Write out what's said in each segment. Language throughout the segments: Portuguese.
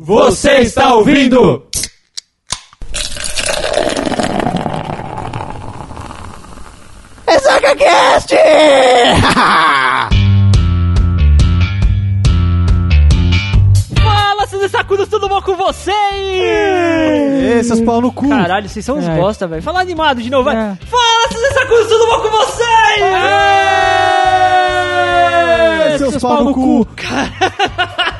Você está ouvindo? EsagaCast! Fala, seus sacudos, tudo bom com vocês? Ê, seus pau no cu. Caralho, vocês são uns É. bosta, velho. Fala animado de novo, vai. É. Fala, seus sacudos, tudo bom com vocês? Ê, seus pau no cu.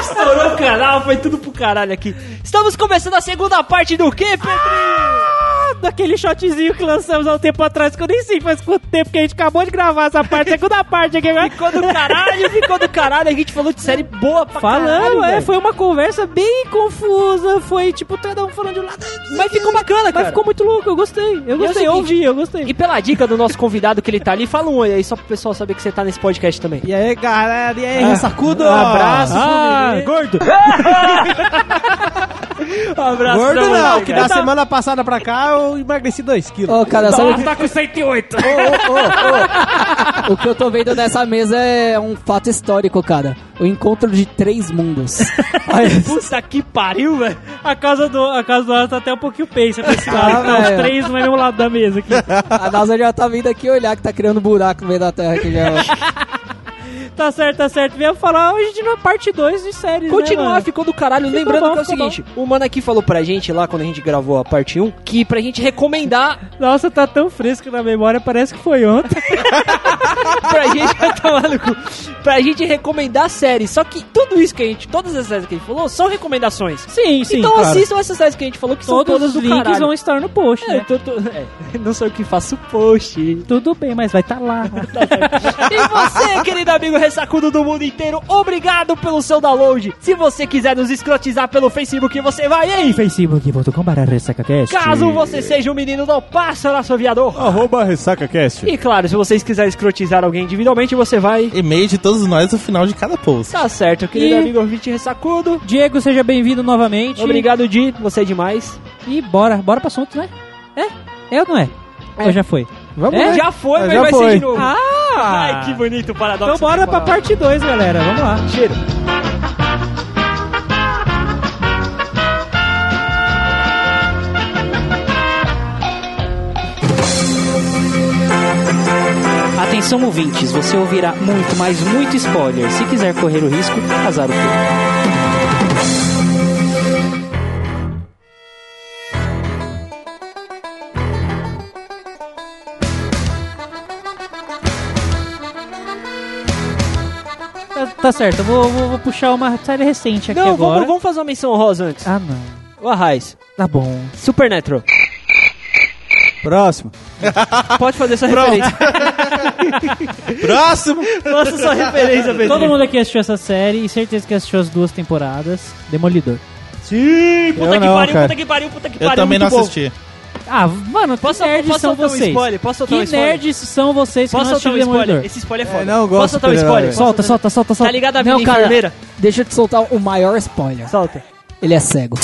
Estourou o canal, foi tudo pro caralho aqui. Estamos começando a segunda parte do quê, Pedrinho? daquele shotzinho que lançamos há um tempo atrás, que eu nem sei faz quanto tempo que a gente acabou de gravar essa parte, segunda parte aqui agora. Ficou do caralho, ficou do caralho. A gente falou de série boa pra Falando, é, foi uma conversa bem confusa, foi tipo, cada um falando de um lado. Mas ficou bacana, Mas cara. ficou muito louco, eu gostei. Eu gostei, eu ouvi, eu gostei. E pela dica do nosso convidado que ele tá ali, fala um oi aí, só pro pessoal saber que você tá nesse podcast também. E aí, galera? E aí, Ah, ressacudo? abraço, Ah, gordo. Um abraço Gordo não, que da semana passada pra cá eu emagreci 2 quilos. Ô, cara, sabe o que, tá com 108. o que eu tô vendo nessa mesa é um fato histórico, cara. O encontro de três mundos. Puta que pariu, velho. A casa do, a casa do Ana tá até um pouquinho pensa pra esse Ah, lado. Tá os três no mesmo lado da mesa aqui. a NASA já tá vindo aqui olhar que tá criando buraco no meio da Terra aqui já. Tá certo, tá certo. Viemos falar hoje de uma parte 2 de séries. Continuar, né, ficou do caralho. Ficou Lembrando bom, que é o seguinte: o mano aqui falou pra gente lá quando a gente gravou a parte 1 que pra gente recomendar Nossa, tá tão fresco na memória, parece que foi ontem. pra gente no cu, pra gente recomendar séries. Só que tudo isso que a gente, todas as séries que a gente falou são recomendações. Sim, sim. então claro. assistam essas séries que a gente falou que são Todos todas os do links vão estar no post, É, né? tô- tô- é, não sei o que faço post. Tudo bem, mas vai estar lá. E você, querido amigo ressacudo do mundo inteiro, obrigado pelo seu download. Se você quiser nos escrotizar pelo Facebook, você vai em facebook.com.br ressacacast. Caso você seja um menino do pássaro assoviador. Arroba RessacaCast. E claro, se vocês quiserem escrotizar alguém individualmente, você vai. E-mail de todos nós no final de cada post. Tá certo, querido E- amigo ouvinte ressacudo. Diego, seja bem-vindo novamente. Obrigado, Di. Você é demais. E bora, bora pro assunto, né? É? É ou não é? Ou já foi? Vamos É? lá. Já foi, É, mas já vai foi. ser de novo. Ah! Ai, que bonito o paradoxo. Então bora pra parte 2, galera. Vamos lá. Cheiro. Atenção ouvintes, você ouvirá muito, mas muito spoiler. Se quiser correr o risco, azar o teu. Tá, certo, eu vou, vou- vou puxar uma série recente aqui Não, agora. vamos, vamos fazer uma menção rosa antes. Ah, não. O Arraiz. Tá bom. Supernatural. Próximo. Pode fazer sua referência. Próximo! Faça sua referência, Pedro. Todo mundo aqui assistiu essa série e certeza que assistiu as duas temporadas. Demolidor. Sim, puta Eu que não, pariu, cara. puta que pariu, puta que Eu pariu. também não bom. assisti. Ah, mano, Posso, que nerds posso são um vocês? spoiler? Posso soltar um Que spoiler? nerds são vocês que Posso não soltar um assistiram spoiler? Demolidor? Esse spoiler é foda. É, não, eu Posso gosto soltar um spoiler? super-herói. Solta, solta, solta, solta. Tá ligado a Não, cara. enfermeira? Deixa eu te soltar o maior spoiler. Solta. Ele é cego.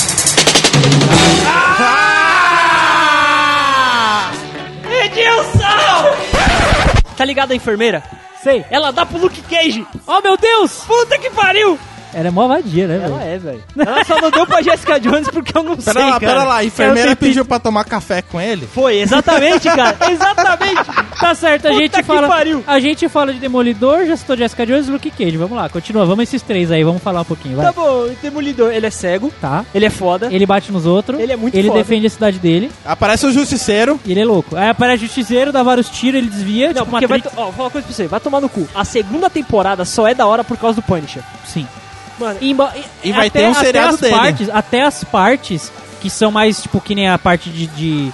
Edilson! Tá ligado a enfermeira? Sei. Ela dá pro Luke Cage. Oh, meu Deus! Puta que pariu! Ela é mó vadia, né, Ela velho? é, velho. Ela só não deu pra Jessica Jones porque eu não sei, Pera lá, cara. pera lá. A enfermeira tenho pediu pra tomar café com ele? Foi, exatamente, cara. Exatamente. Tá certo, a Puta gente que fala. pariu. A gente fala de Demolidor, já citou Jessica Jones e Luke Cage. Vamos lá, continua. Vamos esses três aí, vamos falar um pouquinho, vai. Tá bom, o Demolidor, ele é cego, Tá. ele é foda. Ele bate nos outros. Ele é muito Ele foda. defende a cidade dele. Aparece o justiceiro. E ele é louco. Aí aparece o justiceiro, dá vários tiros, ele desvia. Não, tipo porque vai. Matrix. to- Ó, vou falar uma coisa pra você, vai tomar no cu. A segunda temporada só é da hora por causa do Punisher. Sim. Mano, E, E vai até- ter um até seriado as dele. Partes, até as partes que são mais, tipo, que nem a parte de. de-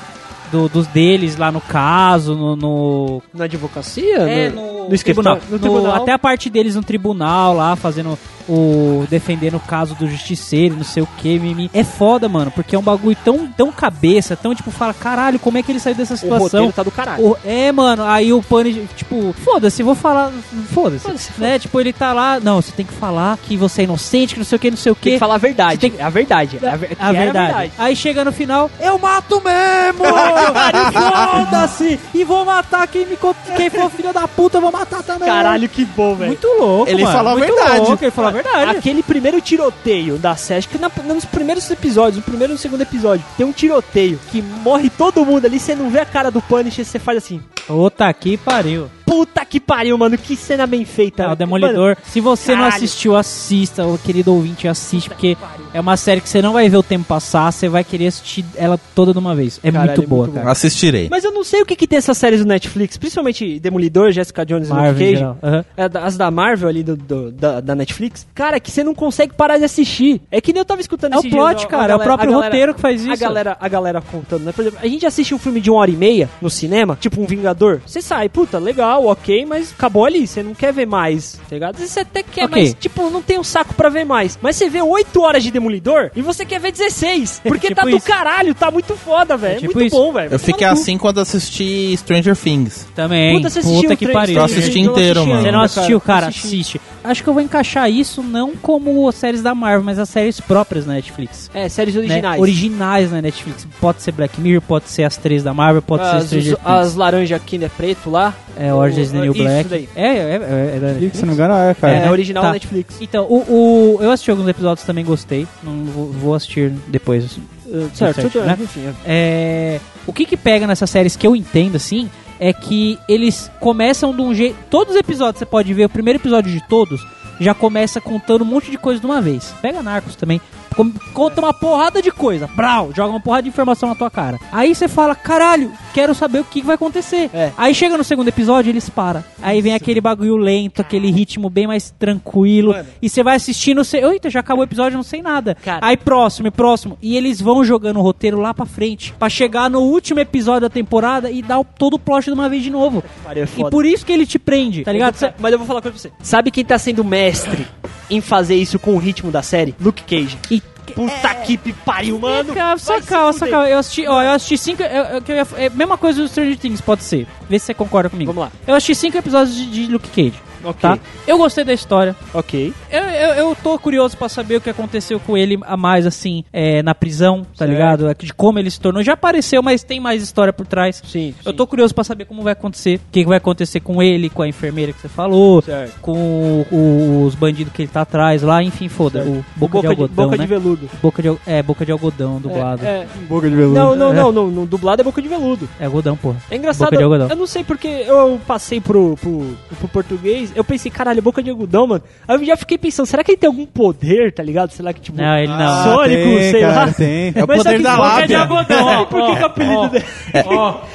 do- dos deles lá no caso, no. no na advocacia? é, no, no, escritório- tribunal. No No- tribunal. Até a parte deles no tribunal lá, fazendo o. defendendo o caso do justiceiro, não sei o que, mimi. É foda, mano, porque é um bagulho tão, tão cabeça, tão tipo, fala, caralho, como é que ele saiu dessa o situação? roteiro tá do caralho. O- é, mano, aí o Punisher, tipo, foda-se, vou falar, foda-se, Foda-se, né? Tipo, ele tá lá, não, você tem que falar que você é inocente, que não sei o que, não sei o que. Tem que falar a verdade. Tem que- É a verdade. É a, ver- que A é verdade. Aí chega no final, eu mato mesmo! Foda-se! E vou matar quem me quem for filho da puta, eu vou matar também. Caralho, que bom, velho. Muito louco, Ele mano. falou a Muito verdade. Louco, ele falou a Tá verdade. Aquele primeiro tiroteio da série, que na- nos primeiros episódios, no primeiro e no segundo episódio, tem um tiroteio que morre todo mundo ali, você não vê a cara do Punisher, você faz assim. Puta que pariu. Puta que pariu, mano, que cena bem feita. É, o Demolidor. Se você não caralho. assistiu, assista. O querido ouvinte, assiste, porque é uma série que você não vai ver o tempo passar, você vai querer assistir ela toda de uma vez. É Caralho, muito é boa, muito cara. Assistirei. Mas eu não sei o que, que tem essas séries do Netflix, principalmente Demolidor, Jessica Jones e Luke Marvel Cage. É, da- as da Marvel ali do, do- da, da Netflix. Cara, que você não consegue parar de assistir. É que nem eu tava escutando É o esses plot, dias, ó, a cara, é o próprio a galera- roteiro que faz A isso. galera, a galera contando, né? Por exemplo, a gente assiste um filme de uma hora e meia no cinema, tipo um Vingador. Você sai, puta, legal, ok, mas acabou ali. Você não quer ver mais, tá ligado? Às vezes você até quer, Ok. mas, tipo, não tem um saco pra ver mais. Mas você vê 8 horas de Demolidor e você quer ver 16. Porque Tipo tá do isso. caralho, tá muito foda, velho. É, tipo muito isso. bom, velho. Eu fiquei assim quando assisti Stranger Things. Também. Puta, você assistiu Puta o que pariu. Eu assisti inteiro, assisti mano. Você não assistiu, cara? Assisti. Assiste. Acho que eu vou encaixar isso não como as séries da Marvel, mas as séries próprias na Netflix. É, séries né? originais. Originais na Netflix. Pode ser Black Mirror, pode ser as três da Marvel, pode ser as, Stranger Things. as laranjas aqui, né, preto lá. É, Orange is the New Isso Black. daí. É, é, é, é da Netflix. Se não me engano, é, cara. É, né? original Tá. Netflix. Então, o, o- eu assisti alguns episódios também gostei. Não vou, vou assistir depois. Uh, certo, certo, né? enfim. é. É, o que que pega nessas séries que eu entendo, assim, é que eles começam de um jeito... Todos os episódios, você pode ver, o primeiro episódio de todos, já começa contando um monte de coisa de uma vez. Pega Narcos também. Com- Conta uma porrada de coisa. Brau, joga uma porrada de informação na tua cara. Aí você fala, caralho, quero saber o que vai acontecer. É. Aí chega no segundo episódio, eles param. Aí vem aquele bagulho lento, aquele ritmo bem mais tranquilo. Mano. E você vai assistindo, você. Eita, já acabou o episódio, não sei nada. Cara. Aí próximo, e próximo. E eles vão jogando o roteiro lá pra frente. Pra chegar no último episódio da temporada e dar o- todo o plot de uma vez de novo. Pariu, é E por isso que ele te prende, tá ligado? Mas eu vou falar uma coisa pra você. Sabe quem tá sendo mestre em fazer isso com o ritmo da série? Luke Cage. E Puta que pi- pariu, mano. Calma, só calma, só calma. Eu assisti, ó, eu assisti cinco. Eu, eu, que eu é a mesma coisa do Stranger Things, pode ser. Vê se você concorda comigo. Vamos lá. Eu assisti cinco episódios de, de Luke Cage. Ok. Tá? Eu gostei da história. Ok. Eu, eu, eu tô curioso pra saber o que aconteceu com ele a mais, assim, é, na prisão, tá Certo. ligado? É, De como ele se tornou. Já apareceu, mas tem mais história por trás. Sim. Eu tô curioso pra saber como vai acontecer. O que vai acontecer com ele, com a enfermeira que você falou, Certo. com o- o- os bandidos que ele tá atrás lá, enfim, foda. Certo. O boca, de algodão, boca né? de veludo. Boca de, é, boca de algodão, dublado. É, É, é. Boca de veludo. Não, não, não, não, no dublado é boca de veludo. algodão, porra. É engraçado, Boca de algodão. eu não sei porque eu passei pro, pro, pro português, eu pensei, caralho, boca de algodão, mano. Aí eu já fiquei pensando, será que ele tem algum poder, tá ligado? Sei lá que tipo. Não, ele não. Ah, Sônico, tem, sei cara, lá. tem. É o Mas poder sabe da boca lábia. de algodão, ó, por que, que o apelido dele.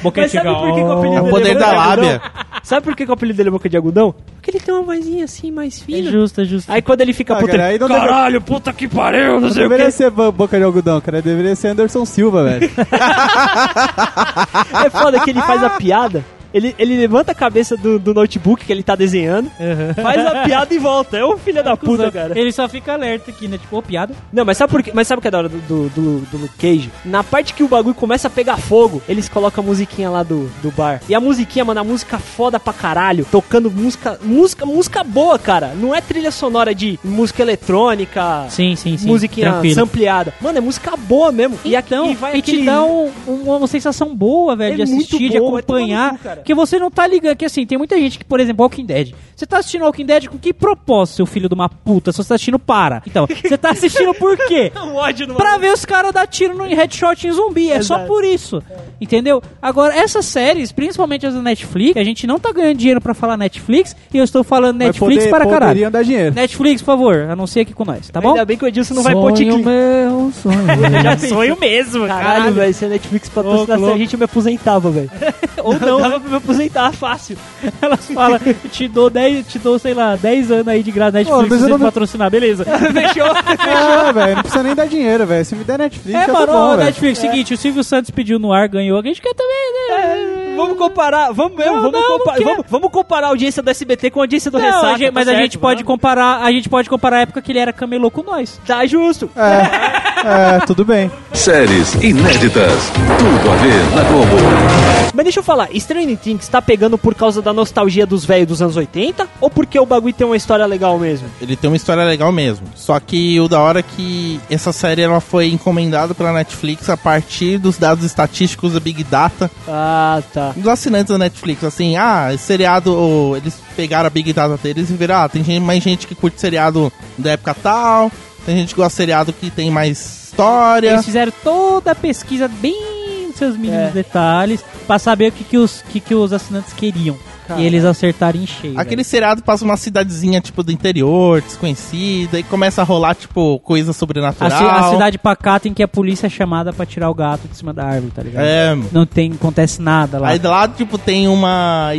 boca Mas sabe por que, que o apelido É o poder boca da de algodão? lábia. Sabe por que, que o apelido dele é boca de algodão? Porque ele tem uma vozinha assim mais É fina. justo, é justo. Aí quando ele fica Ah, puto, cara, ele, aí não deve- caralho, puta que pariu, não Não sei o deveria que. ser bo- boca de algodão, cara. Deveria ser Anderson Silva, velho. É foda que ele faz a piada. Ele, ele levanta a cabeça do, do notebook que ele tá desenhando, faz a piada e volta. É um filho da puta, cara. Ele só fica alerta aqui, né? Tipo, ô, piada. Não, mas sabe por quê? Mas sabe o que é da hora do, do, do, do Luke Cage? Na parte que o bagulho começa a pegar fogo, eles colocam a musiquinha lá do, do bar. E a musiquinha, mano, a música foda pra caralho. Tocando música. Música, música boa, cara. Não é trilha sonora de música eletrônica. Sim, sim, sim. Musiquinha tranquilo. sampleada. Mano, é música boa mesmo. e aqui Então, e vai e aquele... te dá um- um- uma sensação boa, velho, É de assistir, de bom, é tomar no acompanhar. cu, cara. que você não tá ligando. Que assim, tem muita gente que, por exemplo, Walking Dead. Você tá assistindo Walking Dead com que propósito, seu filho de uma puta? Se você tá assistindo, para. Então, você tá assistindo por quê? Um ódio no Pra ver os caras dar tiro no headshot em zumbi. É só Exato. por isso. Entendeu? Agora, essas séries, principalmente as da Netflix, a gente não tá ganhando dinheiro pra falar Netflix, e eu estou falando Mas Netflix poder- para caralho. Dar dinheiro. Netflix, por favor, anuncia aqui com nós, tá bom? Ainda bem que o Edilson não vai pôr Sonho meu, sonho. Já sonho mesmo, Caralho, velho. Se a Netflix patrocinasse a gente, eu me aposentava, velho. Ou não, Dava pra me aposentar fácil. Elas falam, te dou 10, te dou, sei lá, 10 anos aí de graça Netflix eu você não patrocinar, beleza. Fechou? Ah, velho, não precisa nem dar dinheiro, velho. Se me der Netflix, É, mano, tá bom. Netflix, seguinte, o Silvio Santos pediu no ar, ganhou, a gente quer também, né? Vamos comparar, vamos mesmo, Não, vamos, não, compa- vamos, vamos comparar a audiência do SBT com a audiência do Não, Ressaca. a gente- mas tá a certo, gente pode comparar, a gente pode comparar a época que ele era camelô com nós. Tá justo. É, É, tudo bem. Séries inéditas. Tudo a ver na Globo. Mas deixa eu falar, Stranger Things tá pegando por causa da nostalgia dos velhos dos anos 80? Ou porque o bagulho tem uma história legal mesmo? Ele tem uma história legal mesmo. Só que o da hora é que essa série ela foi encomendada pela Netflix a partir dos dados estatísticos da Big Data Ah, tá. Dos assinantes da Netflix. Assim, ah, esse seriado, eles pegaram a Big Data deles e viram, ah, tem gente- mais gente que curte seriado da época tal, tem gente que gosta de seriado que tem mais história. Eles fizeram toda a pesquisa bem nos seus mínimos É. detalhes pra saber o que, que, os, que, que os assinantes queriam. E eles acertaram em cheio. Aquele velho. seriado passa uma cidadezinha, tipo, do interior, desconhecida, e começa a rolar, tipo, coisa a, sobrenatural. ci- a cidade pacata em que a polícia é chamada pra tirar o gato de cima da árvore, tá ligado? É, Não tem, acontece nada lá. Aí do lado, tipo, tem uma.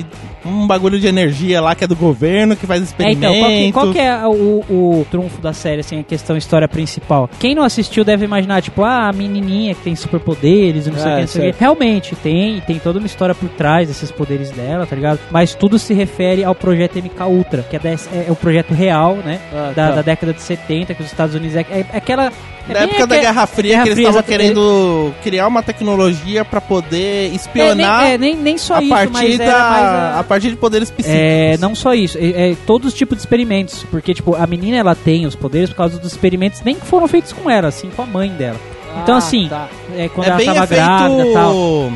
Um bagulho de energia lá que é do governo, que faz É, experimentos. então, qual que, qual que é o, o trunfo da série, assim, a questão história principal? Quem não assistiu deve imaginar, tipo, ah, a menininha que tem superpoderes e não sei o É, que, não sei o que. Realmente, tem, tem toda uma história por trás desses poderes dela, tá ligado? Mas tudo se refere ao projeto MK Ultra, que é, desse- é, é o projeto real, né, Ah, da, tá. da década de 70, que os Estados Unidos... É, é, é aquela... É Na época da Guerra Fria, Guerra que eles estavam querendo criar uma tecnologia pra poder É, espionar nem, é, nem, nem só a, isso, partir mas da, era mais a- a partir de poderes psíquicos. É, não só isso, é, é todos os tipos de experimentos, porque tipo, a menina ela tem os poderes por causa dos experimentos nem que foram feitos com ela, assim, com a mãe dela. Então Ah, assim, tá. é, quando é ela bem tava efeito... grávida e tal.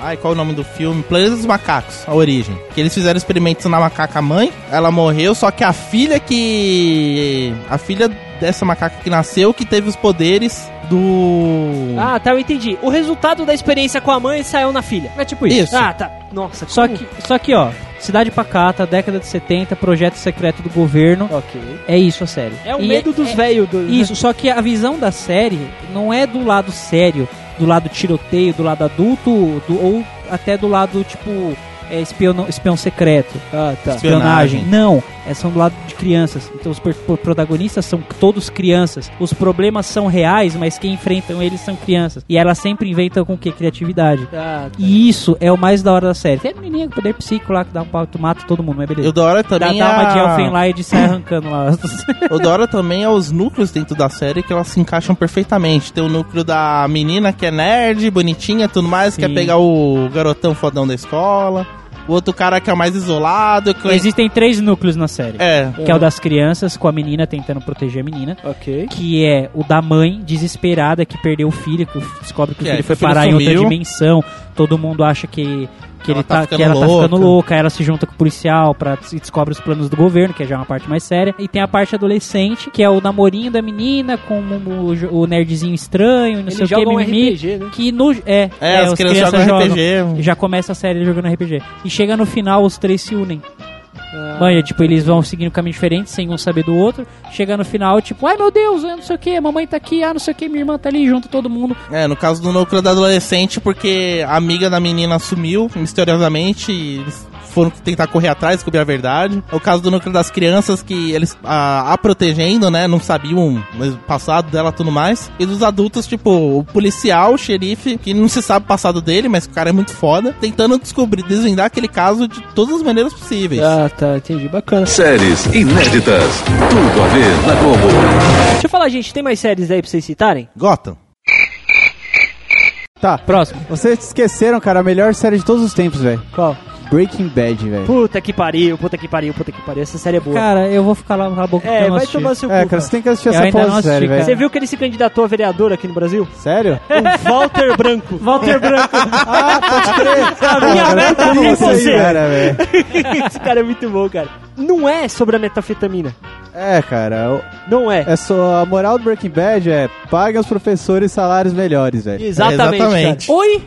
Ai, qual é o nome do filme? Planeta dos Macacos, a origem. Que eles fizeram experimentos na macaca mãe, ela morreu, só que a filha que... A filha dessa macaca que nasceu, que teve os poderes do... Ah, tá, eu entendi. O resultado da experiência com a mãe saiu na filha. É tipo isso. Isso. Ah, tá. Nossa, Só como- que, só que, ó, Cidade Pacata, década de 70, projeto secreto do governo. Ok. É isso a série. É o E medo dos é- velhos. Do... Isso, só que a visão da série não é do lado sério, do lado tiroteio, do lado adulto, do- ou até do lado, tipo, é, espião, espião secreto. Ah, tá. espionagem. Espionagem. Não, é, são do lado de crianças. Então os protagonistas são todos crianças. Os problemas são reais, mas quem enfrentam eles são crianças. E elas sempre inventam com o que? Criatividade. Ah, tá. E isso é o mais da hora da série. Tem a menininha com poder psíquico lá que dá um pau, tu mata todo mundo, mas E beleza. o da hora Dá, também dá uma de é... Elfenlight e sai arrancando lá. O da hora também é os núcleos dentro da série que elas se encaixam perfeitamente. Tem o núcleo da menina que é nerd, bonitinha, tudo mais, Sim. quer pegar o garotão fodão da escola. O outro cara que é o mais isolado. Que Existem três núcleos na série. É. Que é o das crianças, com a menina tentando proteger a menina. Ok. que é o da mãe desesperada que perdeu o filho, que descobre que o é, filho que foi o filho parar em outra dimensão. Todo mundo acha que, que, Ela ele tá tá, ficando que ela tá louca. ficando louca. Ela se junta com o policial pra, e descobre os planos do governo, que é já uma parte mais séria. E tem a parte adolescente, que é o namorinho da menina com o, o- o nerdzinho estranho, e não sei Eles o que, jogam um mimimi. RPG, né? Que no, é, É, as os crianças crianças jogam RPG. Já começa a série jogando RPG. E chega no final, os três se unem. Ah, Manja, tipo, eles vão seguindo caminho diferente, sem um saber do outro. Chega no final, tipo, ai meu Deus, eu não sei o que, mamãe tá aqui, ah, não sei o que, minha irmã tá ali, junto todo mundo. É, no caso do núcleo da adolescente, porque a amiga da menina sumiu misteriosamente e eles foram tentar correr atrás, descobrir a verdade. É o caso do núcleo das crianças, que eles a, a protegendo, né, não sabiam o passado dela e tudo mais. E dos adultos, tipo, o policial, o xerife, que não se sabe o passado dele, mas o cara é muito foda, tentando descobrir, desvendar aquele caso de todas as maneiras possíveis. Ah, tá, entendi. Bacana. Séries inéditas. Tudo a ver na Globo. Deixa eu falar, gente, tem mais séries aí pra vocês citarem? Gotham. Tá, Próximo. vocês esqueceram, cara, a melhor série de todos os tempos, velho. Qual? Breaking Bad, velho. Puta que pariu, puta que pariu, puta que pariu. Essa série é boa. Cara, eu vou ficar lá na boca que é, vai tomar seu É, cu, cara, você tem que assistir Eu essa ainda não assisti, série, cara. Você velho. viu que ele se candidatou a vereador aqui no Brasil? Sério? O Walter Branco. Walter Branco. ah, pode crer. A minha meta é você. Cara, velho. Esse cara é muito bom, cara. Não é sobre a metafetamina. É, cara, o- Não é. é só a moral do Breaking Bad é paguem os professores salários melhores, velho. Exatamente, Exatamente. Oi?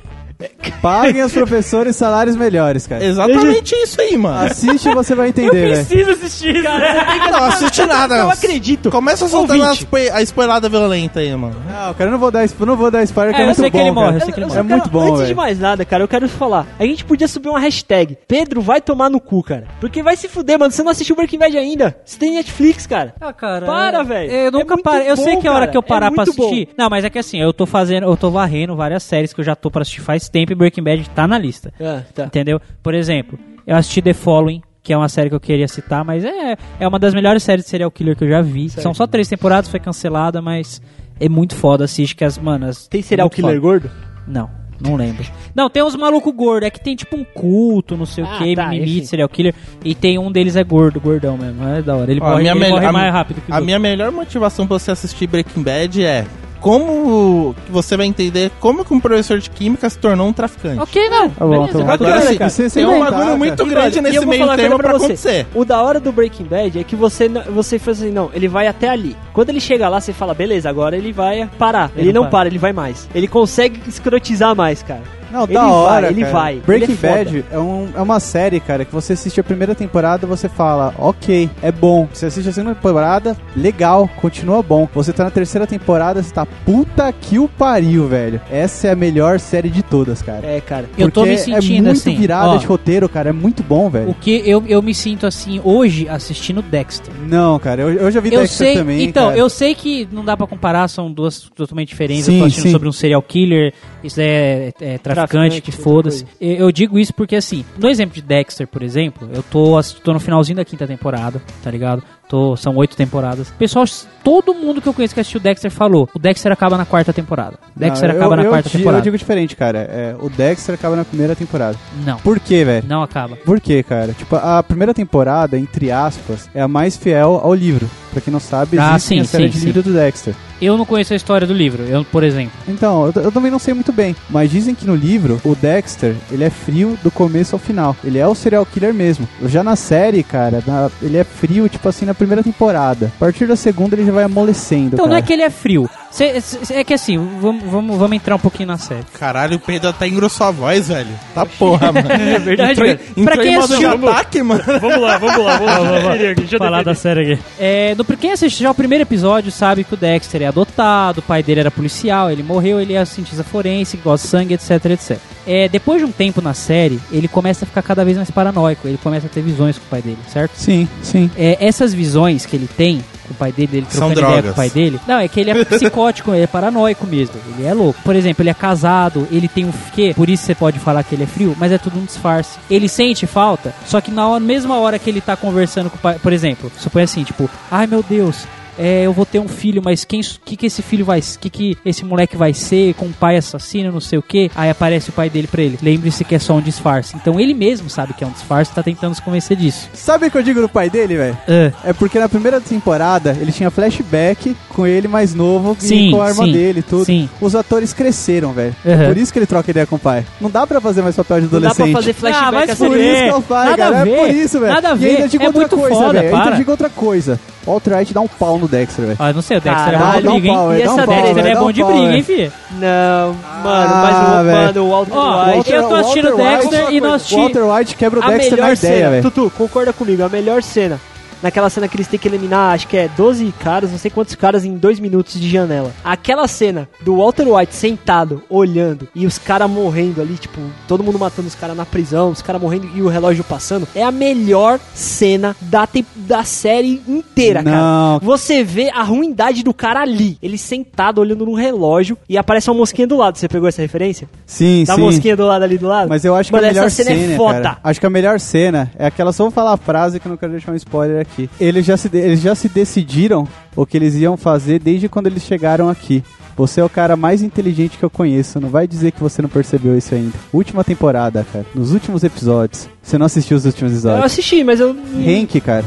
Paguem os professores salários melhores, cara. Exatamente isso aí, mano. Assiste e você vai Eu entender, velho. preciso assistir, cara. Não assiste nada. Eu acredito. Começa soltando Ouvinte. a, spo- a spoilada violenta aí, mano. Não, cara, eu não vou dar, spo- não vou dar spoiler, que É, é, eu muito sei bom, que ele morre, eu sei que ele Eu morre. É muito bom, Antes de velho. mais nada, cara, eu quero falar. A gente podia subir uma hashtag. Pedro vai tomar no cu, cara. Porque vai se fuder, mano. Você não assistiu Breaking Bad ainda. Você tem Netflix, cara. Ah, cara. Para, é- velho. Eu nunca É muito parei. Eu sei bom, que a hora cara. que eu É parar pra muito assistir. Não, mas é que assim, eu tô fazendo, eu tô varrendo várias séries que eu já tô pra assistir faz tempo e Breaking Bad tá na lista. Ah, tá. Entendeu? Por exemplo, eu assisti The Following, que é uma série que eu queria citar, mas é, é uma das melhores séries de serial killer que eu já vi. São só três temporadas, foi cancelada, mas É muito foda, assiste que as, mano, as- Tem é serial muito killer foda. gordo? Não, não lembro. Não, tem uns malucos gordos, é que tem tipo um culto, não sei Ah, o que, tá, mimimi, serial killer, e tem um deles é gordo, gordão mesmo, é da hora. Ele Ó, a morre, minha ele melhor- morre mais rápido que os A minha melhor motivação pra você assistir Breaking Bad é como você vai entender como que um professor de química se tornou um traficante. Ok, não. Tá bom, tá bom. Agora, assim. Você- você tem um bagulho muito grande E nesse meio termo pra pra você. acontecer. O da hora do Breaking Bad é que você, você faz assim, não, ele vai até ali. Quando ele chega lá, você fala, beleza, agora ele vai parar. Ele, Ele não não para. ele vai mais. Ele consegue escrotizar mais, cara. Não, Ele da vai, hora, ele cara. vai, ele Breaking é foda. Bad é, um- é uma série, cara, que você assiste a primeira temporada você fala, ok, é bom. Você assiste a segunda temporada, legal, continua bom. Você tá na terceira temporada, você tá puta que o pariu, velho. Essa é a melhor série de todas, cara. É, cara. Eu tô Porque me sentindo é muito assim, virada ó. de roteiro, cara, é muito bom, velho. O que eu, eu me sinto assim hoje assistindo Dexter. Não, cara, eu, eu já vi Eu Dexter sei, também, então, cara. eu sei que não dá pra comparar, são duas totalmente diferentes. Sim, eu tô assistindo sim. sobre um serial killer, isso é, é traficante, Traficante, que outra foda-se. Eu, digo isso porque, assim, no exemplo de Dexter, por exemplo, eu tô, tô no finalzinho da quinta temporada, tá ligado? Tô, são oito temporadas. Pessoal, todo mundo que eu conheço que assistiu Dexter falou: o Dexter acaba na quarta temporada. Dexter Não, acaba eu, na eu quarta di- temporada. Eu digo diferente, cara. É, o Dexter acaba na primeira temporada. Não, Por quê, velho? não acaba. Por quê, cara? Tipo, a primeira temporada, entre aspas, é a mais fiel ao livro. Pra quem não sabe, Ah, existe sim, a série sim, de sim. livro do Dexter. Eu não conheço a história do livro, eu, por exemplo. Então, eu, eu também não sei muito bem, mas dizem que no livro, o Dexter, ele é frio do começo ao final. Ele é o serial killer mesmo. Já na série, cara, na- ele é frio, tipo assim, na primeira temporada. A partir da segunda, ele já vai amolecendo, Então não cara. é que ele é frio. Cê- cê- é que assim, vamos, vamos, vamos entrar um pouquinho na série. Caralho, o Pedro até engrossou a voz, velho. Tá porra, mano. É verdade, Entrou, entrou Pra em quem assistiu- ataque, mano. Vamos lá, vamos lá, vamos lá. falar da série aqui. É, no, quem assistiu já o primeiro episódio sabe que o Dexter é adotado, o pai dele era policial, ele morreu, ele é cientista forense, gosta de sangue, etc, etc. É, depois de um tempo na série, ele começa a ficar cada vez mais paranoico, ele começa a ter visões com o pai dele, certo? Sim, sim. É, essas visões que ele tem com o pai dele, ele São trocando ideia com o pai dele. Não, é que ele é psicótico, ele é paranoico mesmo. Ele é louco. Por exemplo, ele é casado, ele tem um quê? Por isso você pode falar que ele é frio, mas é tudo um disfarce. Ele sente falta, só que na mesma hora que ele tá conversando com o pai, por exemplo, supõe assim, tipo, ai meu Deus. É, eu vou ter um filho, mas quem que que esse filho vai, que que esse moleque vai ser com um pai assassino, não sei o que. Aí aparece o pai dele pra ele. Lembre-se que é só um disfarce. Então ele mesmo sabe que é um disfarce, tá tentando se convencer disso. Sabe o que eu digo do pai dele, velho? É porque na primeira temporada ele tinha flashback com ele mais novo Sim, e com a arma sim, dele e tudo. sim. Os atores cresceram, velho. Uhum. É por isso que ele troca ideia com o pai. Não dá pra fazer mais papel de Não dá adolescente. pra fazer flashback Ah, mas assim. Por Por isso que eu falo, Nada cara. a ver. É por isso, velho. Nada a E ver. ainda digo É outra muito coisa, velho. Ainda digo outra coisa. Walter White dá um pau no Dexter, velho. Ah, não sei, o Dexter Caralho, é bom de dá um briga, hein? E dá um essa pau, Dexter velho, é bom um de pau, briga, hein, filho? Não, mano, mas Ah, o, mano, o Walter Ó, White... eu tô assistindo Walter Dexter White- e não assisti- Walter White quebra o Dexter na ideia, cena, velho. Tutu, concorda comigo, a melhor cena. Naquela cena que eles têm que eliminar, acho que é 12 caras, não sei quantos caras em 2 minutos de janela. Aquela cena do Walter White sentado, olhando, e os caras morrendo ali, tipo, todo mundo matando os caras na prisão, os caras morrendo e o relógio passando, é a melhor cena da, da série inteira, cara. Não. Você vê a ruindade do cara ali, ele sentado olhando no relógio e aparece uma mosquinha do lado. Você pegou essa referência? Sim, Da sim. mosquinha do lado ali do lado? Mas eu acho que a melhor essa cena, é cena, foda. cara, acho que a melhor cena é aquela, só vou falar a frase que eu não quero deixar um spoiler aqui. Eles já se, eles já se decidiram o que eles iam fazer desde quando eles chegaram aqui. Você é o cara mais inteligente que eu conheço, não vai dizer que você não percebeu isso ainda. Última temporada, cara, nos últimos episódios. Você não assistiu os últimos Eu episódios? assisti, mas eu. Hank, cara,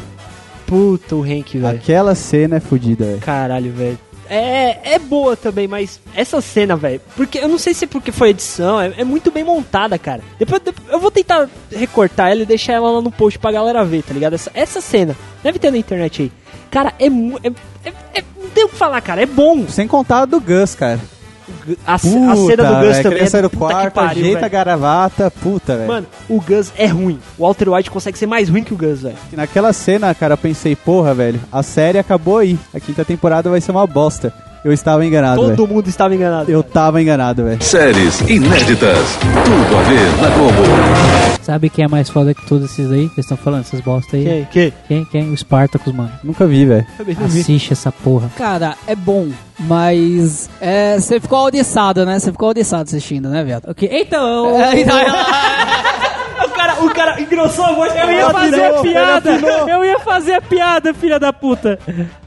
Puta, o Hank, velho. aquela cena é fodida, velho. Caralho, velho. É, é boa também, mas essa cena, velho. Porque eu não sei se é porque foi edição, é, é muito bem montada, cara. Depois, depois- eu vou tentar recortar ela e deixar ela lá no post pra galera ver, tá ligado? Essa, essa cena, deve ter na internet aí. Cara, é, é, é, é- Não tem o que falar, cara, é bom. Sem contar do Gus, cara. A, Puta, a cena do Gus velho, também. queria sair do quarto, pariu, ajeita a velho. garavata, puta, velho. Mano, o Gus é ruim. O Walter White consegue ser mais ruim que o Gus, velho. Naquela cena, cara, eu pensei, porra, velho, a série acabou aí. A quinta temporada vai ser uma bosta. Eu estava enganado, Todo velho. mundo estava enganado. Eu cara. tava enganado, velho. Séries inéditas. Tudo a ver na Globo. Sabe quem é mais foda que todos esses aí? Vocês estão falando, essas bosta aí? Quem? Quem? Quem? Quem? O Spartacus, mano. Nunca vi, velho. Vi. Assiste essa porra. Cara, é bom, mas é, você ficou audiçado, né? Você ficou audiçado assistindo, né, viado? Ok, então... É, então, O cara, engrossou a voz. Eu ia fazer a piada! Eu ia fazer a piada, filha da puta!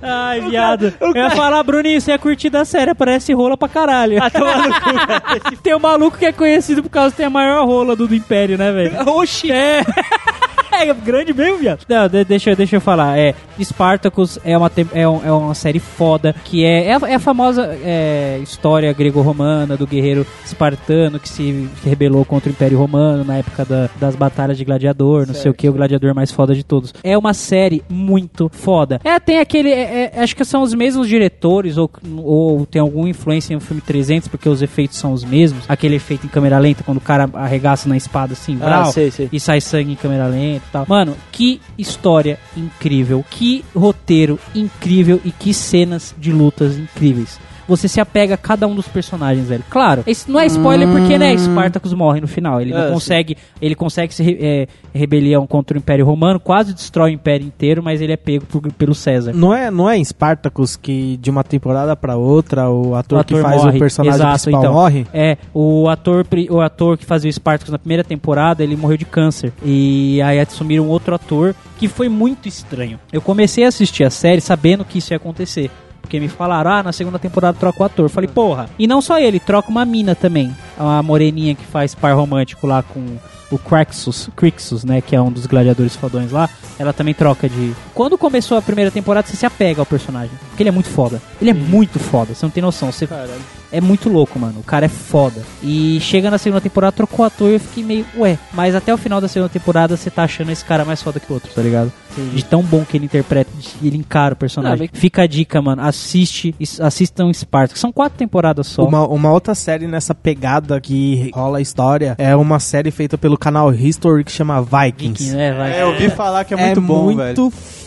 Ai, viado. Eu ia falar, Bruninho, você é curtida séria, parece rola pra caralho. Ah, cara. Tem um maluco que é conhecido por causa que tem a maior rola do, do Império, né, velho? Oxi. É. É grande mesmo, viado. Não, de- deixa, eu- deixa eu falar. É, Spartacus é uma, é, um- é uma série foda, que é, é, a, é a famosa é, história grego-romana do guerreiro espartano que se rebelou contra o Império Romano na época da- das batalhas de gladiador, não sei o que, o gladiador mais foda de todos. É uma série muito foda. É, tem aquele, é- é- acho que são os mesmos diretores, ou, ou tem alguma influência no filme 300, porque os efeitos são os mesmos. Aquele efeito em câmera lenta, quando o cara arregaça na espada assim, Ah, brau, sei, sei. e sai sangue em câmera lenta tal. Mano, que história incrível, que roteiro incrível e que cenas de lutas incríveis. Você se apega a cada um dos personagens, velho. Claro, isso não é spoiler porque, né, Spartacus morre no final. Ele É, não sim. consegue, ele consegue se re- é, rebelião contra o Império Romano, quase destrói o Império inteiro, mas ele é pego por- pelo César. Não é, não é em Spartacus que de uma temporada pra outra o ator, O ator que faz morre. o personagem Exato, principal então. morre? É, o ator, o ator que fazia o Spartacus na primeira temporada, ele morreu de câncer. E aí assumiram outro ator que foi muito estranho. Eu comecei a assistir a série sabendo que isso ia acontecer. Porque me falaram, ah, na segunda temporada troca o ator. Eu falei, porra. E não só ele, troca uma mina também. Uma moreninha que faz par romântico lá com o Crixus, Crixus, né? Que é um dos gladiadores fodões lá. Ela também troca de. Quando começou a primeira temporada, você se apega ao personagem. Porque ele é muito foda. Ele é muito foda, você não tem noção. Você é muito louco, mano. O cara é foda. E chega na segunda temporada, trocou o ator e eu fiquei meio, ué. Mas até o final da segunda temporada você tá achando esse cara mais foda que o outro, tá ligado? De tão bom que ele interpreta, de ele encara o personagem. Fica a dica, mano. Assiste, is- assistam Spartacus. São quatro temporadas só. Uma, uma outra série nessa pegada que rola a história é uma série feita pelo canal History que chama Vikings. Vikings, né, vai. É, eu ouvi falar que é muito bom, muito velho.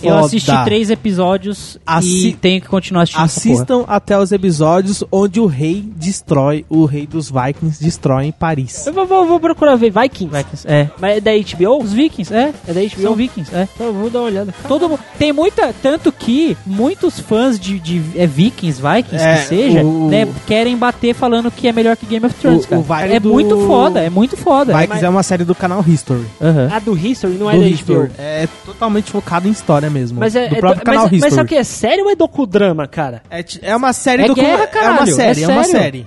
Eu foda. assisti três episódios e Assi- tenho que continuar assistindo essa porra. Assistam até os episódios onde o rei destrói, o rei dos Vikings destrói em Paris. Eu vou, vou- vou procurar ver Vikings. Vikings, é. Mas é da HBO? Os Vikings, é. É da HBO? São Vikings, é. Eu vou dar uma olhada. Todo tem muita tanto que muitos fãs de, de é, Vikings, Vikings É, que seja, o- né, querem bater falando que é melhor que Game of Thrones, O- cara. o Vikings é do- muito foda, é muito foda. Vikings é uma série do canal History. A do History não é do da History. HBO. É totalmente focado em história mesmo. Mas é, do é próprio do- canal mas, History. mas sabe o que é sério ou é docudrama, cara? É, é uma série É do guerra, É uma caralho, série, é é, uma. Série.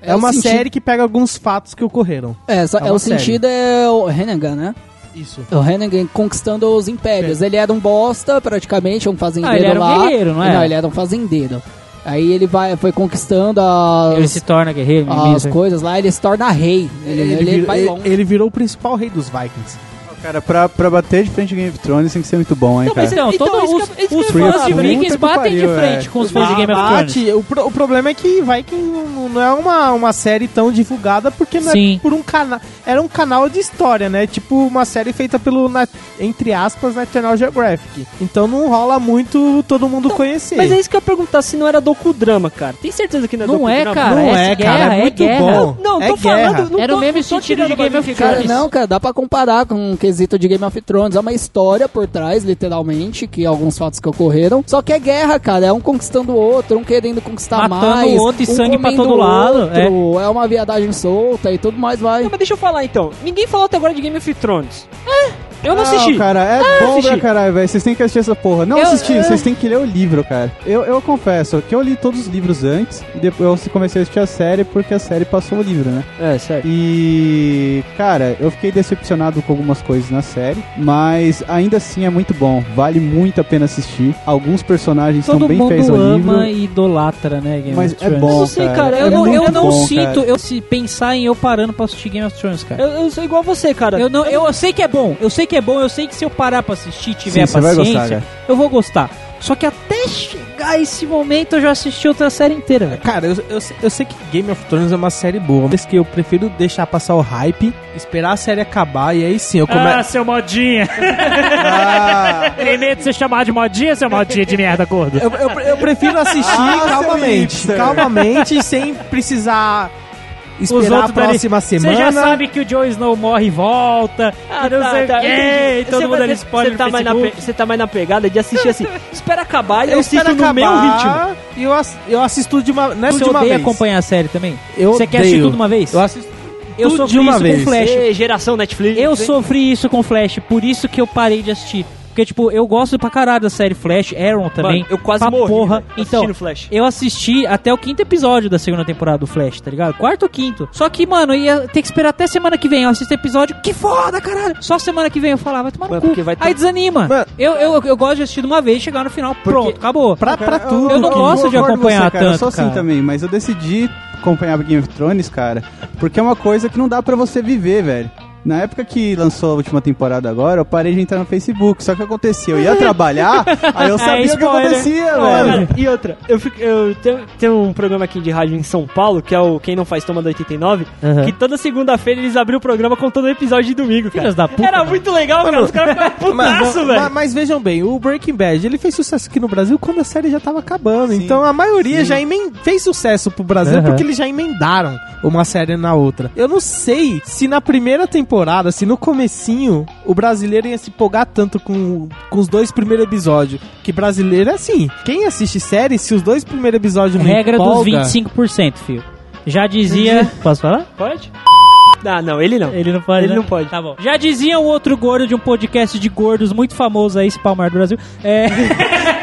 É, É uma sentido- série que pega alguns fatos que ocorreram. É, só- É é o série. sentido é o Renegan, né? Isso. O Renegan conquistando os impérios. Ele era um bosta, praticamente, um fazendeiro Ah, ele era um lá. guerreiro, não era? Não, ele era um fazendeiro. Aí ele vai, foi conquistando as, Ele se torna guerreiro, as coisas lá, ele se torna rei. Ele, Ele, ele virou, vai ele- ele virou o principal rei dos Vikings. Cara, pra, pra bater de frente de Game of Thrones tem que ser muito bom, hein, Não, cara. mas Então, Então, todos os, que que os fãs de Vikings que batem de frente é. com os fãs de Game of Thrones. Bate, o, pro- o problema é que Viking não, não é uma, uma série tão divulgada porque não Sim. é por um canal. Era um canal de história, né? Tipo uma série feita pelo, na- entre aspas, National Geographic. Então não rola muito todo mundo conhecer. Mas é isso que eu ia perguntar, se não era docudrama, cara. Tem certeza que não é Não é, docudrama? cara. não é é, cara. guerra, É é muito bom. Não, é tô guerra. falando. Não Era tô, o mesmo não sentido tirando de Game of. Cara, não, cara, dá pra comparar com o quesito de Game of Thrones. É uma história por trás, literalmente, que alguns fatos que ocorreram. Só que é guerra, cara. É um conquistando o outro, um querendo conquistar Matando mais. o outro e um sangue pra todo lado, outro, É. uma viadagem solta e tudo mais vai. Não, mas deixa eu falar então. Ninguém falou até agora de Game of Thrones. É? Eu não assisti. cara, é bom assisti. pra caralho, velho. Vocês têm que assistir essa porra. Não Eu- assistir, eu- vocês têm que ler o livro, cara. Eu, eu confesso que eu li todos os livros antes e depois eu comecei a assistir a série porque a série passou o livro, né? É, certo. E, cara, eu fiquei decepcionado com algumas coisas na série, mas ainda assim é muito bom. Vale muito a pena assistir. Alguns personagens Todo são bem mundo feitos ao ama livro. e idolatra, né, Game Mas of é Thrones. bom, Eu não sei, cara, É Eu, não, eu não bom, sinto, cara. eu se pensar em eu parando pra assistir Game of Thrones, cara. Eu, eu sou igual você, cara. Eu, não, eu sei que é bom, eu sei que é bom, eu sei que se eu parar pra assistir e tiver Sim, paciência, gostar, eu vou gostar. Só que até chegar esse momento eu já assisti outra série inteira, velho. Cara, eu, eu, sei- eu sei que Game of Thrones é uma série boa, mas que eu prefiro deixar passar o hype, esperar a série acabar e aí sim eu começo. seu modinha. Tem medo de ser chamado de modinha, seu modinha de merda, gordo? Eu, eu, eu prefiro assistir Ah, calmamente, calmamente, sem precisar esperar a dali- próxima semana. Você já sabe que o Joe Snow morre e volta, Ah, e não tá, sei tá, e todo Você mundo ali spoiler você tá, mais na, você tá mais na pegada de assistir assim. Espera acabar e eu, eu assisto espero no acabar meu ritmo. E eu, ass- eu assisto de uma, é Você de uma vez. acompanhar a série também? Eu Você quer assistir odeio. tudo de uma vez? Eu assisto Eu tudo sofri de uma isso vez. com Flash. Ê, geração Netflix. Eu hein? sofri isso com Flash, por isso que eu parei de assistir. Porque, tipo, eu gosto pra caralho da série Flash, Arrow também. Mano, eu quase pra morri, porra. velho, Então, Flash. eu assisti até o quinto episódio da segunda temporada do Flash, tá ligado? Quarto ou quinto. Só que, mano, ia ter que esperar até semana que vem. Eu assisto episódio, que foda, caralho. Só semana que vem eu falava, vai tomar no Mano, cu. porque vai ter- Aí desanima. Mano- eu, eu, eu gosto de assistir de uma vez, chegar no final, pronto, acabou. Pra, pra Cara, tudo. eu não gosto de concordo com acompanhar cara, Eu tanto, sou assim cara. também, mas eu decidi acompanhar Game of Thrones, cara, porque é uma coisa que não dá pra você viver, velho. Na época que lançou a última temporada agora, eu parei de entrar no Facebook. Só que acontecia, eu ia trabalhar, aí eu sabia o que spoiler. acontecia, velho. Cara, e outra, eu, fico, eu tenho, tenho um programa aqui de rádio em São Paulo, que é o Quem Não Faz Toma do 89, Aham. que toda segunda-feira eles abriam o programa contando o episódio de domingo, cara. Filhas da puta, Era mano. muito legal, cara. Os caras ficavam putaço, Mas, velho. mas vejam bem, o Breaking Bad ele fez sucesso aqui no Brasil quando a série já tava acabando. então a maioria já emen- fez sucesso pro Brasil Aham. porque eles já emendaram uma série na outra. Eu não sei se na primeira temporada, se no comecinho, o brasileiro ia se empolgar tanto com, com os dois primeiros episódios. Que brasileiro é assim. Quem assiste série, se os dois primeiros episódios não Regra dos empolga, 25%, filho. Já dizia. Posso falar? Pode? Ah, não, ele não. Ele não pode. Ele né? não pode. Tá bom. Já dizia um outro gordo de um podcast de gordos muito famoso aí, esse Palmar do Brasil. É.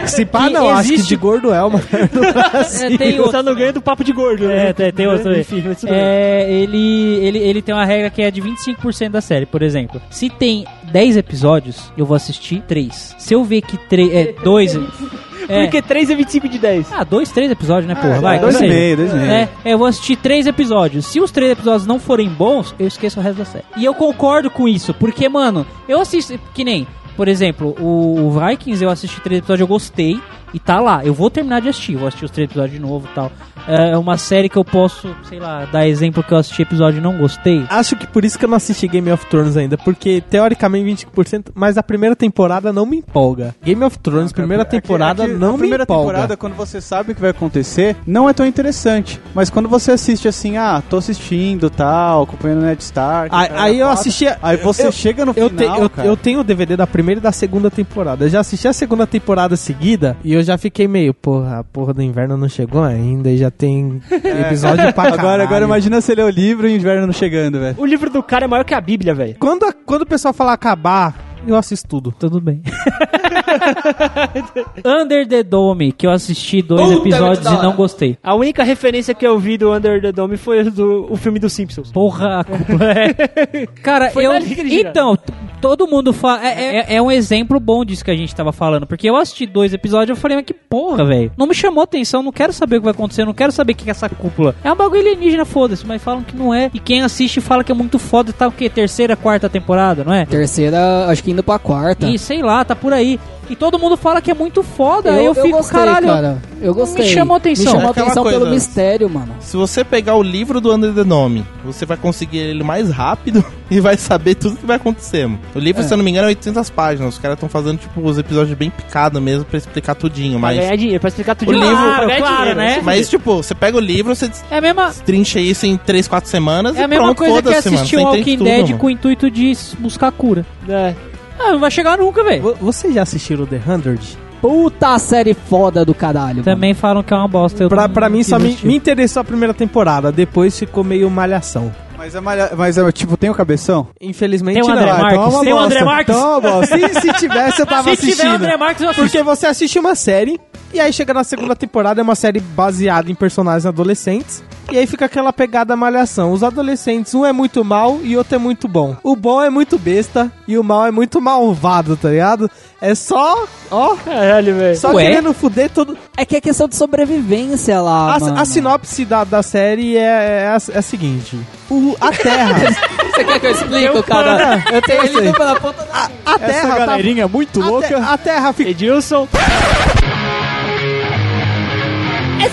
Se pá, não, acho que existe- de gordo é uma. é, tem outro. tá no ganho do papo de gordo, né? É, tem, tem outro aí. Enfim. É, ele, ele, ele tem uma regra que é de 25% da série, por exemplo. Se tem 10 episódios, eu vou assistir 3. Se eu ver que 3. É, 2. É. Porque 3 é 25 de 10. Ah, dois, três episódios, né, porra? É, Vai, dois que e seja. meio, dois e meio. É, eu vou assistir três episódios. Se os três episódios não forem bons, eu esqueço o resto da série. E eu concordo com isso, porque, mano, eu assisto. Que nem, por exemplo, o, o Vikings, eu assisti três episódios, eu gostei. E tá lá, eu vou terminar de assistir, vou assistir os três episódios de novo e tal. É uma série que eu posso, sei lá, dar exemplo que eu assisti episódio e não gostei. Acho que por isso que eu não assisti Game of Thrones ainda, porque teoricamente 25%, mas a primeira temporada não me empolga. Game of Thrones, primeira Aqui- temporada aqui- não a me primeira empolga. temporada, quando você sabe o que vai acontecer, não é tão interessante. Mas quando você assiste assim, ah, tô assistindo tal, acompanhando o Ned Stark. Aí, cara, aí eu assisti. Aí você eu- chega no eu, final, te- eu, cara. eu tenho o DVD da primeira e da segunda temporada. Eu já assisti a segunda temporada seguida e eu já fiquei meio, porra, a porra do inverno não chegou ainda e já tem episódio pra Agora, agora caralho. imagina você ler o livro e o inverno não chegando, velho. O livro do cara é maior que a Bíblia, velho. Quando, a- quando o pessoal falar acabar, eu assisto tudo. Tudo bem. Under the Dome, que eu assisti dois Puta, episódios e não gostei. A única referência que eu vi do Under the Dome foi do, o filme dos Simpsons. Porra, a culpa é. Cara, Foi eu. Então, todo mundo fala. É, é- é um exemplo bom disso que a gente tava falando. Porque eu assisti dois episódios e eu falei, mas que porra, velho. Não me chamou atenção, não quero saber o que vai acontecer, não quero saber o que é essa cúpula. É um bagulho alienígena, foda-se, mas falam que não é. E quem assiste fala que é muito foda, tá o quê? Terceira, quarta temporada, não é? Terceira, acho que indo pra quarta. E sei lá, tá por aí. E todo mundo fala que é muito foda. aí eu, fico, gostei, caralho. cara. Eu gostei. Me chamou atenção. Me chamou É atenção pelo coisa. mistério, mano. Se você pegar o livro do Under the Dome, você vai conseguir ele mais rápido e vai saber tudo que vai acontecer. mano. O livro, se eu não me engano, é 800 páginas. Os caras estão fazendo, tipo, os episódios bem picados mesmo pra explicar tudinho. Pra Mas, ganhar dinheiro, pra explicar tudo O livro- pra ganhar Claro, dinheiro, né? mas tipo, você pega o livro, você É mesma, trincha isso em 3, 4 semanas é e a mesma pronto, coisa que foda-se, mano. assistir o Walking tudo, Dead mano. com o intuito de buscar cura. É. Ah, não vai chegar nunca, velho. Vo- Vocês já assistiram The 100? Puta série foda do caralho. Também falam que é uma bosta. Eu Pra, não pra mim só me, me interessou a primeira temporada, depois ficou meio malhação. Mas é, malha... Mas é, tipo, tem o cabeção? Infelizmente Tem o não. André Ah, Marques? então é uma Tem o. André Marques? Então é uma bosta. se, se tivesse, eu tava Se assistindo. tiver o André Marques, eu assisto. Porque você assiste uma série, e aí chega na segunda temporada, é uma série baseada em personagens adolescentes, e aí fica aquela pegada malhação. Os adolescentes, um é muito mal e outro é muito bom. O bom é muito besta e o mal é muito malvado, tá ligado? É só, ó, Caralho, velho. só Ué? querendo fuder todo. É que é questão de sobrevivência lá, A, mano. a sinopse da, da série é, é, a, é a seguinte: o, a Terra. Você quer que eu explique, cara? Eu tenho ele na ponta da... a Terra tá. é muito A, te- a Terra fica. Edilson.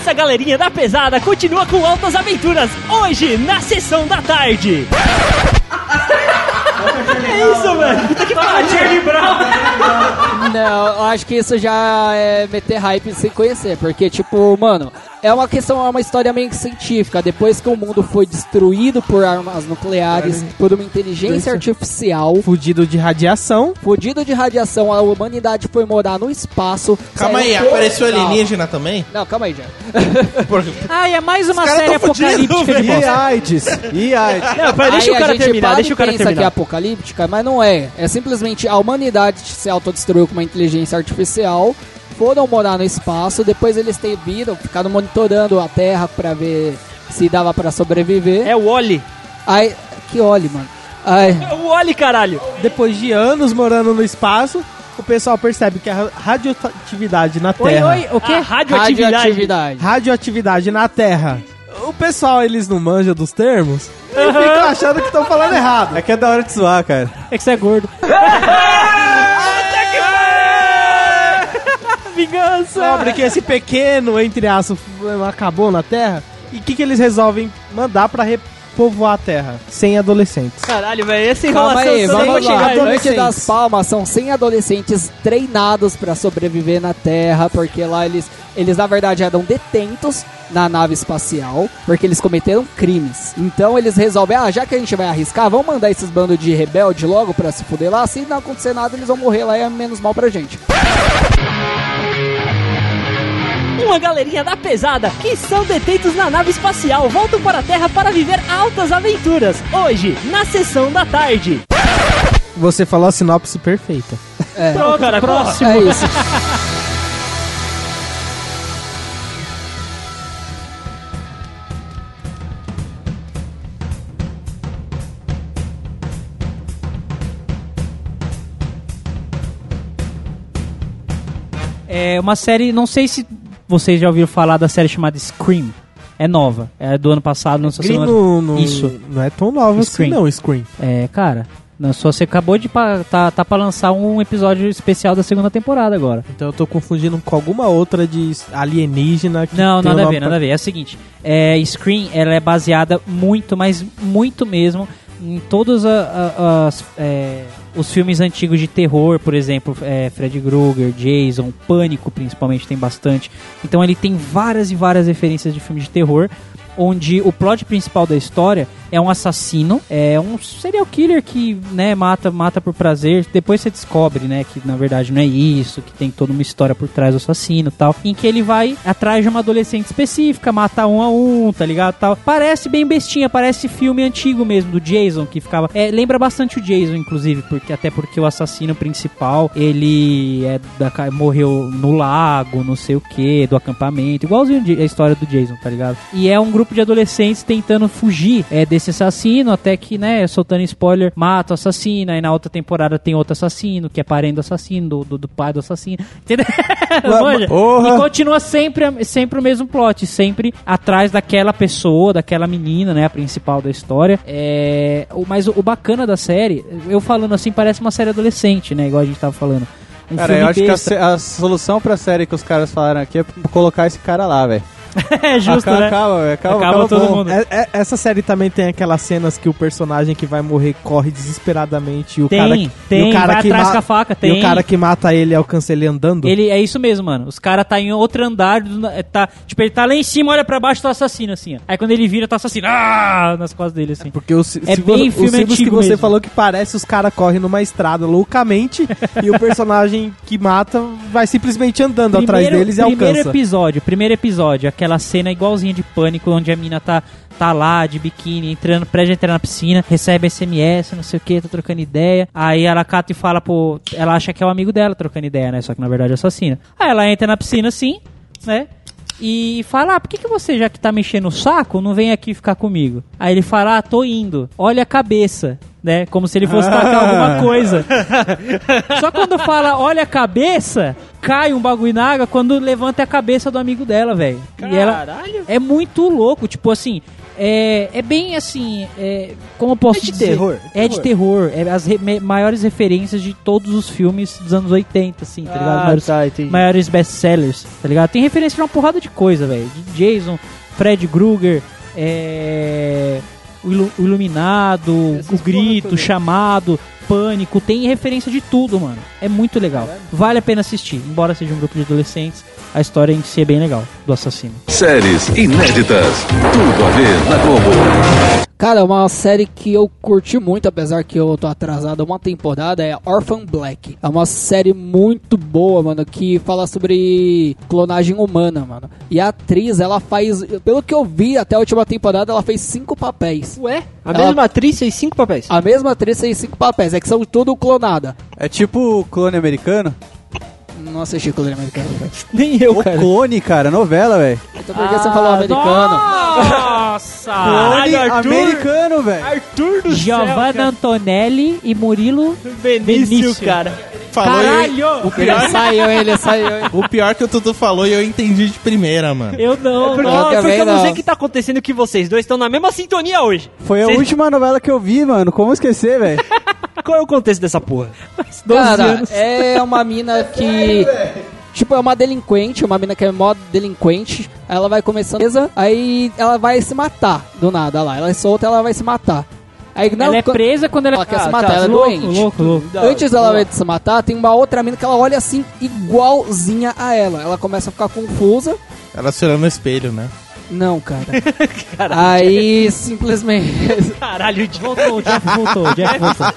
Essa galerinha da pesada continua com altas aventuras hoje na sessão da tarde. É isso, velho. Puta que pariu. Charlie Brown. Não, eu acho que isso já é meter hype sem conhecer. Porque, tipo, mano, É uma questão, é uma história meio que científica. Depois que o mundo foi destruído por armas nucleares, por uma inteligência artificial, Fudido de radiação. fudido de radiação, a humanidade foi morar no espaço. Calma aí, apareceu alienígena também? Não, calma aí, já. Ah, e é mais uma série apocalíptica de E. AIDS? E AIDS? Não, pera, deixa Aí o cara a gente terminar, para deixa o cara pensa que é terminar. Apocalíptica, mas não é. É simplesmente a humanidade se autodestruiu com uma inteligência artificial, foram morar no espaço, depois eles te- viram, ficaram monitorando a Terra pra ver se dava pra sobreviver. É o Oli. Aí, que olhe, mano. Aí, É o Oli, caralho. Depois de anos morando no espaço, o pessoal percebe que a radioatividade na Oi, Terra. oi, o quê? A radioatividade. radioatividade. Radioatividade na Terra. O pessoal, eles não manjam dos termos e ficam achando que estão falando errado. É que é da hora de zoar, cara. É que você é gordo. Vingança. Sobre que esse pequeno, entre aspas, acabou na Terra. E o que, que eles resolvem mandar pra repovoar a Terra? Sem adolescentes. Caralho, velho, essa Calma enrolação aí, toda vamos lá. Noite das Palmas são 100 adolescentes treinados pra sobreviver na Terra, porque lá eles, eles na verdade eram detentos na nave espacial, porque eles cometeram crimes. Então eles resolvem, ah, já que a gente vai arriscar, vamos mandar esses bandos de rebelde logo pra se fuder lá, se não acontecer nada eles vão morrer lá e é menos mal pra gente. Uma galerinha da pesada que são detentos na nave espacial voltam para a Terra para viver altas aventuras. Hoje, na sessão da tarde. Você falou a sinopse perfeita. Pronto, cara, próximo. É isso. É uma série, não sei se vocês já ouviram falar da série chamada Scream. É nova, é do ano passado, não sei se não, não, Isso. não é tão nova Screen. assim, não, Screen. É, cara, não, só você acabou de pa, tá, tá pra lançar um episódio especial da segunda temporada agora. Então eu tô confundindo com alguma outra de alienígena que Não, nada a ver, nada a ver. É o seguinte, é, Scream, ela é baseada muito, mas muito mesmo em a- a- as, é, os filmes antigos de terror, por exemplo, é, Fred Krueger, Jason, Pânico principalmente tem bastante. Então ele tem várias e várias referências de filmes de terror, onde o plot principal da história é um assassino, é um serial killer que, né, mata, mata por prazer. Depois você descobre, né, que na verdade não é isso, que tem toda uma história por trás do assassino, tal, em que ele vai atrás de uma adolescente específica, mata um a um, tá ligado, tal. Parece bem bestinha, parece filme antigo mesmo do Jason que ficava, é, lembra bastante o Jason inclusive, porque até porque o assassino principal, ele é da, morreu no lago, não sei o que, do acampamento, igualzinho a história do Jason, tá ligado? E é um grupo de adolescentes tentando fugir é, desse assassino, até que, né, soltando spoiler, mata o assassino, aí na outra temporada tem outro assassino, que é parente do assassino, do, do, do pai do assassino, entendeu? Manja? E continua sempre, sempre o mesmo plot, sempre atrás daquela pessoa, daquela menina, né, a principal da história. É, mas o, o bacana da série, eu falando assim, parece uma série adolescente, né, igual a gente tava falando. Um Cara, eu acho que a, besta. a solução pra série que os caras falaram aqui é colocar esse cara lá, velho. é justo, acaba, né? acaba. Acaba, Acaba acaba todo bom. mundo. É- é- essa série também tem aquelas cenas que o personagem que vai morrer corre desesperadamente e o Tem, cara que, tem, e o cara vai que atrás com a faca, E tem. o cara que mata ele alcança ele andando. Ele é isso mesmo, mano. Os caras tá em outro andar, é, tá, tipo, ele tá lá em cima, olha pra baixo, tá o assassino assim, ó. Aí quando ele vira, tá o assassino, ah, nas costas dele assim. Porque o, se, É se bem filme os filmes que você mesmo. falou que parece os caras correm numa estrada loucamente e o personagem que mata vai simplesmente andando atrás deles e primeiro alcança. episódio, primeiro episódio, aquela cena igualzinha de pânico, onde a mina tá, tá lá de biquíni, entrando, presta entrar na piscina, recebe SMS, não sei o que, tá trocando ideia. Aí ela cata e fala, pô, ela acha que é o amigo dela trocando ideia, né? Só que na verdade é assassina. Aí ela entra na piscina assim, né? E fala, ah, por que, que você, já que tá mexendo o saco, não vem aqui ficar comigo? Aí ele fala, ah, tô indo. Olha a cabeça, né? Como se ele fosse tacar alguma coisa. Só quando fala, olha a cabeça, cai um bagulho na água quando levanta a cabeça do amigo dela, velho. E ela Caralho. é muito louco, tipo assim, é, é bem assim, é, como eu posso É de dizer? terror, É de terror, é as re- maiores referências de todos os filmes dos anos 80, assim, tá ligado? Maiores, tá, entendi. maiores best-sellers, tá ligado? Tem referência pra uma porrada de coisa, velho. De Jason, Fred Krueger, é, o, Ilu- o Iluminado, o Grito, o Chamado, Pânico, tem referência de tudo, mano. É muito legal. Vale a pena assistir, embora seja um grupo de adolescentes. A história em si é bem legal do assassino. Séries inéditas. Tudo a ver na Globo. Cara, uma série que eu curti muito, apesar que eu tô atrasado uma temporada, é Orphan Black. É uma série muito boa, mano, que fala sobre clonagem humana, mano. E a atriz, ela faz, pelo que eu vi até a última temporada, ela fez cinco papéis. Ué? A Ela- mesma atriz fez cinco papéis. A mesma atriz fez cinco papéis, é que são tudo clonada. É tipo o clone americano? Não assisti clone americano. Nem eu, O cara. clone, cara, novela, velho. Então por que você falou americano? Nossa! Clone Caralho, Arthur. americano, velho. Arthur do Giovanna céu, Antonelli e Murilo cara. Benício, Benício. cara. Falou e Caralho! Ele saiu, ele saiu. o pior que o Tutu falou e eu entendi de primeira, mano. Eu não, Porque, Eu porque também eu não não. sei o que tá acontecendo que vocês dois estão na mesma sintonia hoje. Foi a última novela que eu vi, mano. Como esquecer, velho? Qual é o contexto dessa porra? 12 Cara, anos. é uma mina que. Tipo, é uma delinquente, uma mina que é mó delinquente. Aí ela vai começando. Aí ela vai se matar do nada lá. Ela é solta, ela vai se matar. Aí não, ela é presa quando ela, Ela quer Ah, se matar, tá, ela é louco, doente. louco, louco. Antes dela vai se matar, tem uma outra mina que ela olha assim, igualzinha a ela. Ela começa a ficar confusa. Ela se olhando no espelho, né? Não, cara. Aí simplesmente. Caralho, o Jeff, Voltou, o Jeff voltou, o Jeff voltou.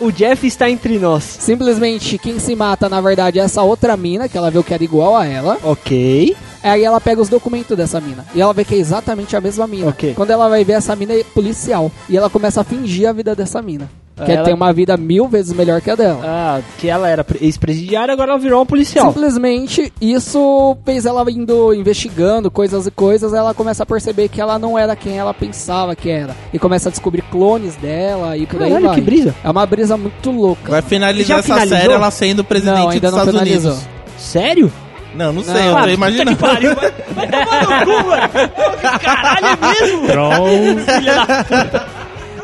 o Jeff está entre nós. Simplesmente quem se mata, na verdade, é essa outra mina, que ela viu que era igual a ela. Ok. Aí ela pega os documentos dessa mina. E ela vê que é exatamente a mesma mina. Ok. Quando ela vai ver essa mina é policial. E ela começa a fingir a vida dessa mina. Que Ela- tem uma vida mil vezes melhor que a dela. Ah, que ela era pre- ex-presidiária, agora ela virou uma policial. Simplesmente isso fez ela indo investigando coisas e coisas. Ela começa a perceber que ela não era quem ela pensava que era. E começa a descobrir clones dela e por aí Caralho, vai. que brisa. É uma brisa muito louca. Vai finalizar essa finalizou? série ela sendo presidente Não, ainda dos não Estados finalizou. Unidos. Sério? Não, não sei, Não. eu Ah, tô imaginando. puta que pariu, vai, vai tomar no cu, mano. Caralho, é mesmo? Filha da...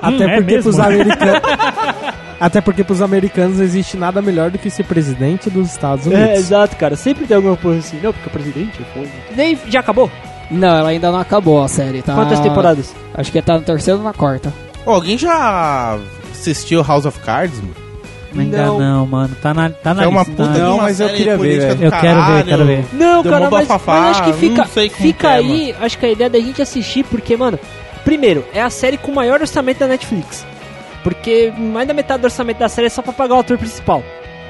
Até Hum, é porque mesmo? pros americanos. Até porque pros americanos não existe nada melhor do que ser presidente dos Estados Unidos. É, exato, cara. Sempre tem alguma coisa assim. Não, porque o presidente é foda. Nem já acabou? Não, ela ainda não acabou a série, tá? Quantas temporadas? Acho que tá no terceiro ou na quarta. Ô, alguém já assistiu House of Cards? mano? Ainda Não. não, mano. Tá na, tá na É uma lista. puta Não, mas eu queria ver, Eu quero ver, quero ver. Não, cara, mas, mas acho que fica, fica é, aí, acho que a ideia da gente assistir, porque, mano, primeiro, é a série com o maior orçamento da Netflix. Porque mais da metade do orçamento da série é só pra pagar o ator principal.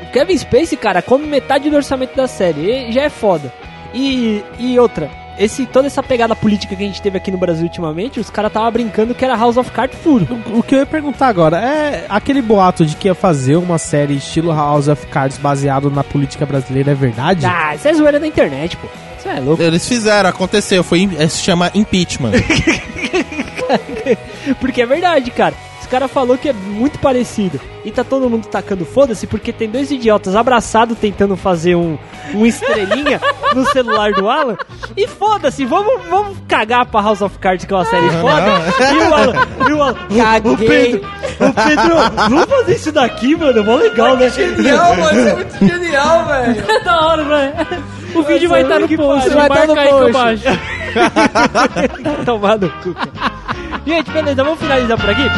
O Kevin Spacey, cara, come metade do orçamento da série, e já é foda. E, e outra, esse, toda essa pegada política que a gente teve aqui no Brasil ultimamente, os caras tava brincando que era House of Cards puro. O que eu ia perguntar agora é aquele boato de que ia fazer uma série estilo House of Cards baseado na política brasileira é verdade? Ah, isso é zoeira da internet, pô. Isso é louco. Eles fizeram, aconteceu, foi, im- se chama impeachment. Porque é verdade, cara. Esse cara falou que é muito parecido. E tá todo mundo tacando foda-se porque tem dois idiotas abraçados tentando fazer um, um estrelinha no celular do Alan. E foda-se, vamos, vamos cagar pra House of Cards, que é uma série foda. E o Alan, e o Alan, o, o Caguei. Pedro, o Pedro, vamos fazer isso daqui, mano, mó legal, né? Genial, mano, isso é muito genial, velho. É da hora, velho. O vídeo vai estar no post. Vai tá marca no post. no cu, cara. Gente, beleza, vamos finalizar por aqui?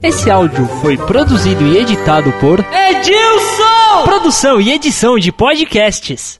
Esse áudio foi produzido e editado por Edilson! Produção e edição de podcasts.